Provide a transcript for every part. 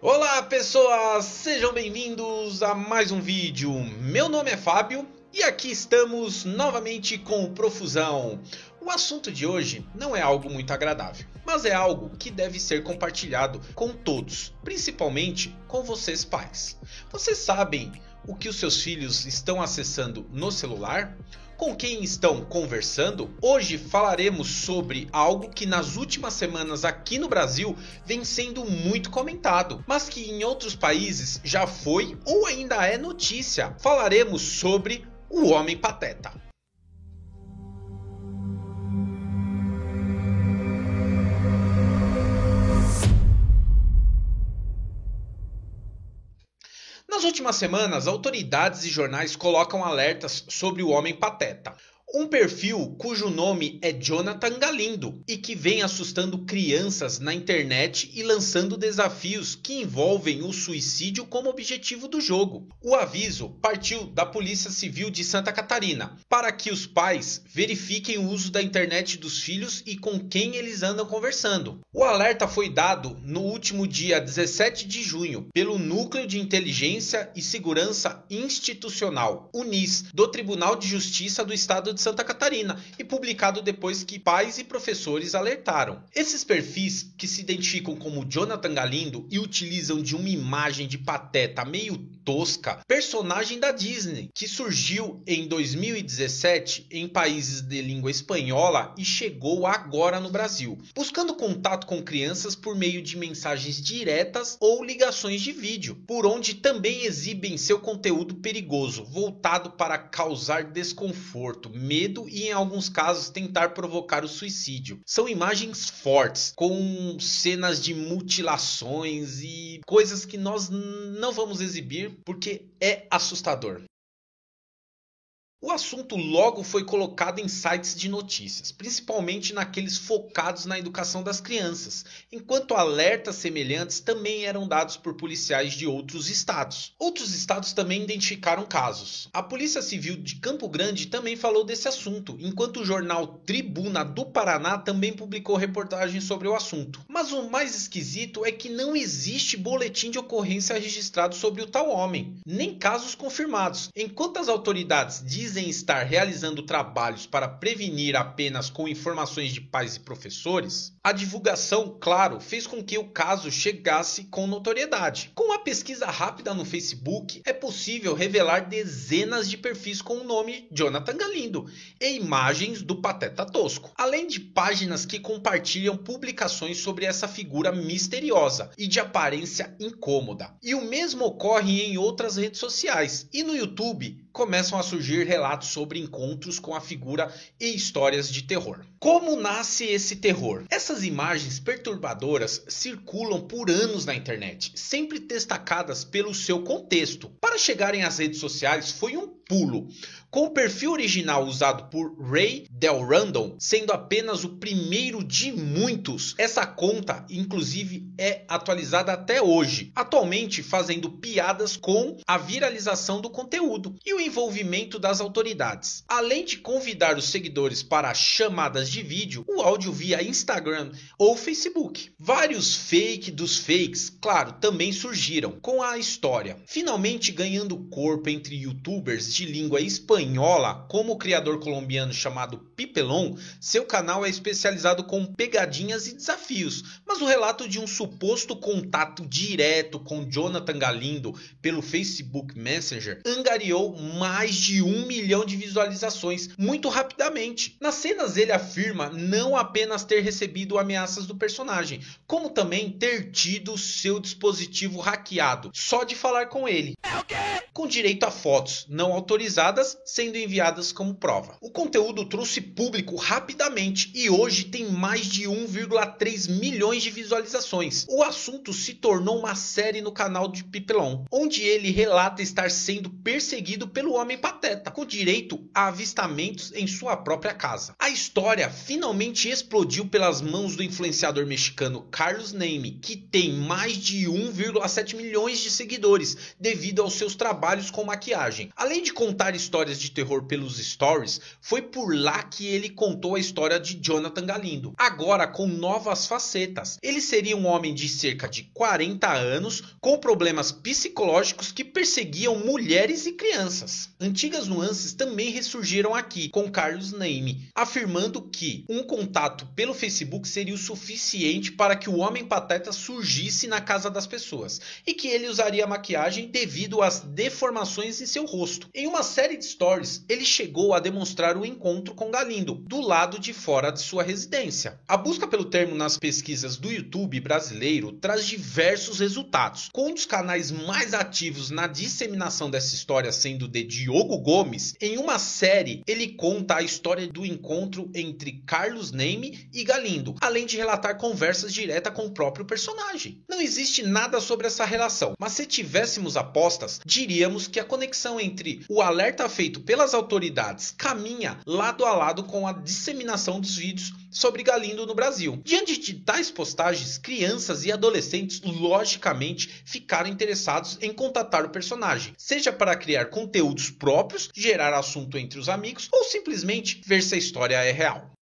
Olá pessoas, sejam bem-vindos a mais um vídeo. Meu nome é Fábio e aqui estamos novamente com o Profusão. O assunto de hoje não é algo muito agradável, mas é algo que deve ser compartilhado com todos, principalmente com vocês pais. Vocês sabem o que os seus filhos estão acessando no celular? com quem estão conversando, hoje falaremos sobre algo que nas últimas semanas aqui no Brasil vem sendo muito comentado, mas que em outros países já foi ou ainda é notícia. Falaremos sobre o Homem Pateta. Últimas semanas, autoridades e jornais colocam alertas sobre o homem pateta. Um perfil cujo nome é Jonathan Galindo e que vem assustando crianças na internet e lançando desafios que envolvem o suicídio como objetivo do jogo. O aviso partiu da Polícia Civil de Santa Catarina para que os pais verifiquem o uso da internet dos filhos e com quem eles andam conversando. O alerta foi dado no último dia 17 de junho pelo Núcleo de Inteligência e Segurança Institucional, UNIS, do Tribunal de Justiça do Estado de Santa Catarina e publicado depois que pais e professores alertaram. Esses perfis, que se identificam como Jonathan Galindo e utilizam de uma imagem de pateta meio tosca, personagem da Disney, que surgiu em 2017 em países de língua espanhola e chegou agora no Brasil, buscando contato com crianças por meio de mensagens diretas ou ligações de vídeo, por onde também exibem seu conteúdo perigoso, voltado para causar desconforto, medo e, em alguns casos, tentar provocar o suicídio. São imagens fortes, com cenas de mutilações e coisas que nós não vamos exibir porque é assustador. O assunto logo foi colocado em sites de notícias, principalmente naqueles focados na educação das crianças, enquanto alertas semelhantes também eram dados por policiais de outros estados. Outros estados também identificaram casos. A Polícia Civil de Campo Grande também falou desse assunto, enquanto o jornal Tribuna do Paraná também publicou reportagens sobre o assunto. Mas o mais esquisito é que não existe boletim de ocorrência registrado sobre o tal homem, nem casos confirmados, enquanto as autoridades dizem dizem estar realizando trabalhos para prevenir apenas com informações de pais e professores, a divulgação, claro, fez com que o caso chegasse com notoriedade. Com a pesquisa rápida no Facebook, é possível revelar dezenas de perfis com o nome Jonathan Galindo e imagens do Pateta Tosco, além de páginas que compartilham publicações sobre essa figura misteriosa e de aparência incômoda. E o mesmo ocorre em outras redes sociais e no YouTube começam a surgir relatos sobre encontros com a figura e histórias de terror. Como nasce esse terror? Essas imagens perturbadoras circulam por anos na internet, sempre destacadas pelo seu contexto. Para chegarem às redes sociais foi um pulo. Com o perfil original usado por Ray Del Random sendo apenas o primeiro de muitos, essa conta inclusive é atualizada até hoje, atualmente fazendo piadas com a viralização do conteúdo e o envolvimento das autoridades. Além de convidar os seguidores para chamadas de vídeo, o áudio via Instagram ou Facebook. Vários fake dos fakes, claro, também surgiram com a história, finalmente ganhando corpo entre youtubers de língua espanhola, como o criador colombiano chamado Pipelon, seu canal é especializado com pegadinhas e desafios, mas o relato de um suposto contato direto com Jonathan Galindo pelo Facebook Messenger angariou mais de um milhão de visualizações muito rapidamente. Nas cenas ele afirma não apenas ter recebido ameaças do personagem, como também ter tido seu dispositivo hackeado, só de falar com ele. É o quê? Com direito a fotos não autorizadas sendo enviadas como prova. O conteúdo trouxe público rapidamente e hoje tem mais de 1,3 milhões de visualizações. O assunto se tornou uma série no canal de Pipelon, onde ele relata estar sendo perseguido pelo homem pateta, com direito a avistamentos em sua própria casa. A história finalmente explodiu pelas mãos do influenciador mexicano Carlos Neme, que tem mais de 1,7 milhões de seguidores devido devido aos seus trabalhos com maquiagem. Além de contar histórias de terror pelos stories, foi por lá que ele contou a história de Jonathan Galindo, agora com novas facetas. Ele seria um homem de cerca de 40 anos com problemas psicológicos que perseguiam mulheres e crianças. Antigas nuances também ressurgiram aqui com Carlos Naime, afirmando que um contato pelo Facebook seria o suficiente para que o homem pateta surgisse na casa das pessoas e que ele usaria maquiagem devido às deformações em seu rosto. Em uma série de stories, ele chegou a demonstrar o encontro com Galindo do lado de fora de sua residência. A busca pelo termo nas pesquisas do YouTube brasileiro traz diversos resultados, com um dos canais mais ativos na disseminação dessa história sendo de Diogo Gomes. Em uma série, ele conta a história do encontro entre Carlos Neme e Galindo, além de relatar conversas diretas com o próprio personagem. Não existe nada sobre essa relação, mas se tivéssemos apostas, diríamos que a conexão entre o alerta feito pelas autoridades caminha lado a lado com a disseminação dos vídeos sobre Galindo no Brasil. Diante de tais postagens, crianças e adolescentes logicamente ficaram interessados em contatar o personagem, seja para criar conteúdos próprios, gerar assunto entre os amigos ou simplesmente ver se a história é real.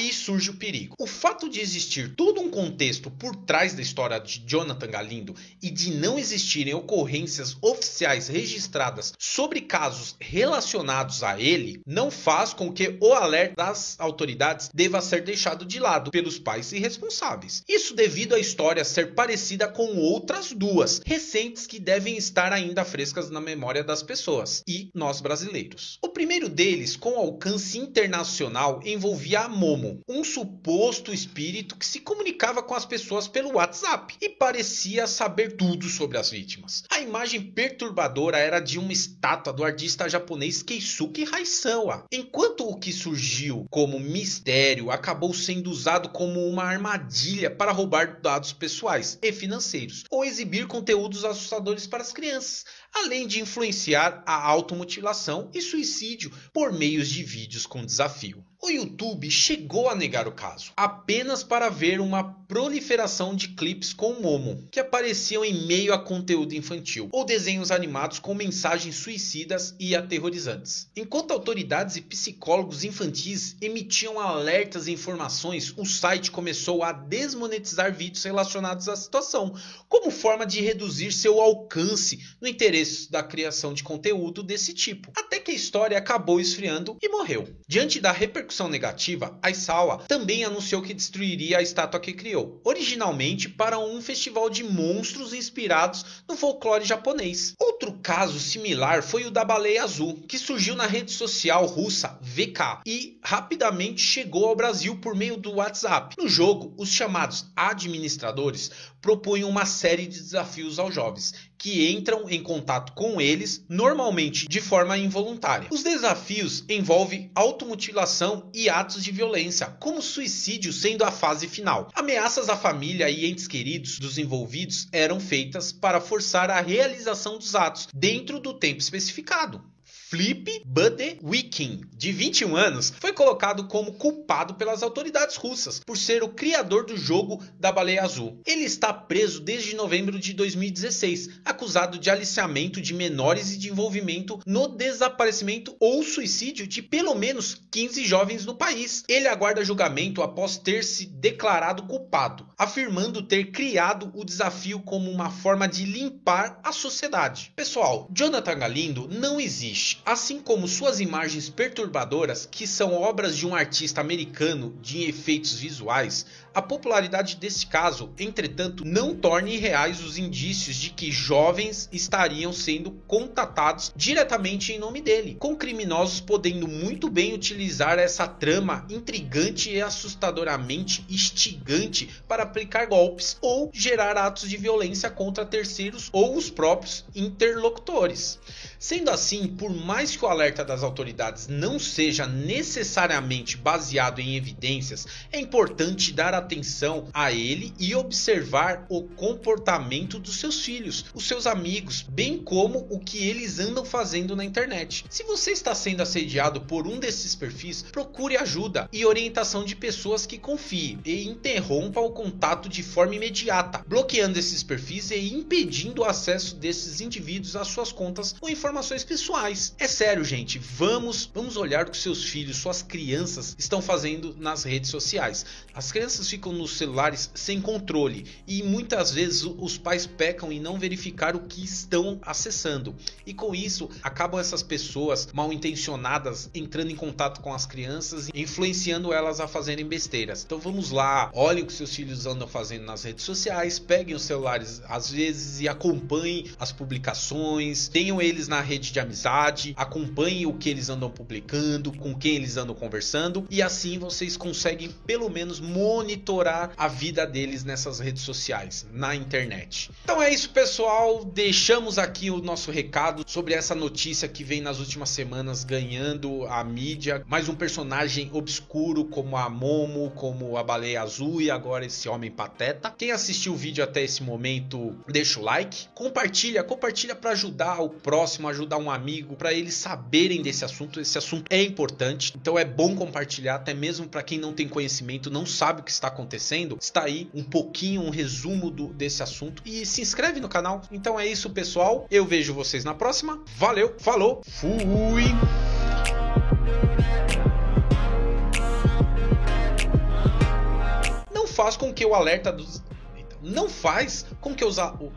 Aí surge o perigo. O fato de existir todo um contexto por trás da história de Jonathan Galindo e de não existirem ocorrências oficiais registradas sobre casos relacionados a ele não faz com que o alerta das autoridades deva ser deixado de lado pelos pais irresponsáveis. Isso devido à história ser parecida com outras duas recentes que devem estar ainda frescas na memória das pessoas e nós brasileiros. O primeiro deles, com alcance internacional, envolvia a Momo um suposto espírito que se comunicava com as pessoas pelo WhatsApp e parecia saber tudo sobre as vítimas. A imagem perturbadora era de uma estátua do artista japonês Keisuke Haisawa, enquanto o que surgiu como mistério acabou sendo usado como uma armadilha para roubar dados pessoais e financeiros ou exibir conteúdos assustadores para as crianças, além de influenciar a automutilação e suicídio por meios de vídeos com desafio. O YouTube chegou a negar o caso, apenas para ver uma proliferação de clipes com Momo, que apareciam em meio a conteúdo infantil, ou desenhos animados com mensagens suicidas e aterrorizantes. Enquanto autoridades e psicólogos infantis emitiam alertas e informações, o site começou a desmonetizar vídeos relacionados à situação, como forma de reduzir seu alcance no interesse da criação de conteúdo desse tipo, até que a história acabou esfriando e morreu. Diante da repercussão negativa, Aisawa também anunciou que destruiria a estátua que criou, originalmente para um festival de monstros inspirados no folclore japonês. Outro caso similar foi o da baleia azul, que surgiu na rede social russa VK e rapidamente chegou ao Brasil por meio do WhatsApp. No jogo, os chamados administradores propõem uma série de desafios aos jovens, que entram em contato com eles, normalmente de forma involuntária. Os desafios envolvem automutilação e atos de violência, como suicídio sendo a fase final. Ameaças à família e entes queridos dos envolvidos eram feitas para forçar a realização dos atos dentro do tempo especificado. Flip Budewikin, de 21 anos, foi colocado como culpado pelas autoridades russas por ser o criador do jogo da baleia azul. Ele está preso desde novembro de 2016, acusado de aliciamento de menores e de envolvimento no desaparecimento ou suicídio de pelo menos 15 jovens no país. Ele aguarda julgamento após ter se declarado culpado, afirmando ter criado o desafio como uma forma de limpar a sociedade. Pessoal, Jonathan Galindo não existe assim como suas imagens perturbadoras, que são obras de um artista americano de efeitos visuais, a popularidade desse caso, entretanto, não torna irreais os indícios de que jovens estariam sendo contatados diretamente em nome dele, com criminosos podendo muito bem utilizar essa trama intrigante e assustadoramente instigante para aplicar golpes ou gerar atos de violência contra terceiros ou os próprios interlocutores. Sendo assim, por mais que o alerta das autoridades não seja necessariamente baseado em evidências, é importante dar atenção a ele e observar o comportamento dos seus filhos, os seus amigos, bem como o que eles andam fazendo na internet. Se você está sendo assediado por um desses perfis, procure ajuda e orientação de pessoas que confie e interrompa o contato de forma imediata, bloqueando esses perfis e impedindo o acesso desses indivíduos às suas contas ou informações pessoais. É sério, gente, vamos, vamos olhar o que seus filhos, suas crianças estão fazendo nas redes sociais. As crianças ficam nos celulares sem controle e muitas vezes os pais pecam em não verificar o que estão acessando. E com isso, acabam essas pessoas mal intencionadas entrando em contato com as crianças e influenciando elas a fazerem besteiras. Então vamos lá, olhem o que seus filhos andam fazendo nas redes sociais, peguem os celulares às vezes e acompanhem as publicações, tenham eles na rede de amizade, acompanhem o que eles andam publicando, com quem eles andam conversando e assim vocês conseguem pelo menos monitorar a vida deles nessas redes sociais, na internet. Então é isso, pessoal. Deixamos aqui o nosso recado sobre essa notícia que vem nas últimas semanas ganhando a mídia. Mais um personagem obscuro como a Momo, como a Baleia Azul e agora esse homem pateta. Quem assistiu o vídeo até esse momento, deixa o like, compartilha, compartilha para ajudar o próximo, ajudar um amigo, para eles saberem desse assunto. Esse assunto é importante, então é bom compartilhar, até mesmo para quem não tem conhecimento, não sabe o que está acontecendo. Está aí um pouquinho, um resumo do, desse assunto e se inscreve no canal. Então é isso, pessoal. Eu vejo vocês na próxima. Valeu, falou, fui! Não faz com que o alerta dos. Não faz com que os. Oh,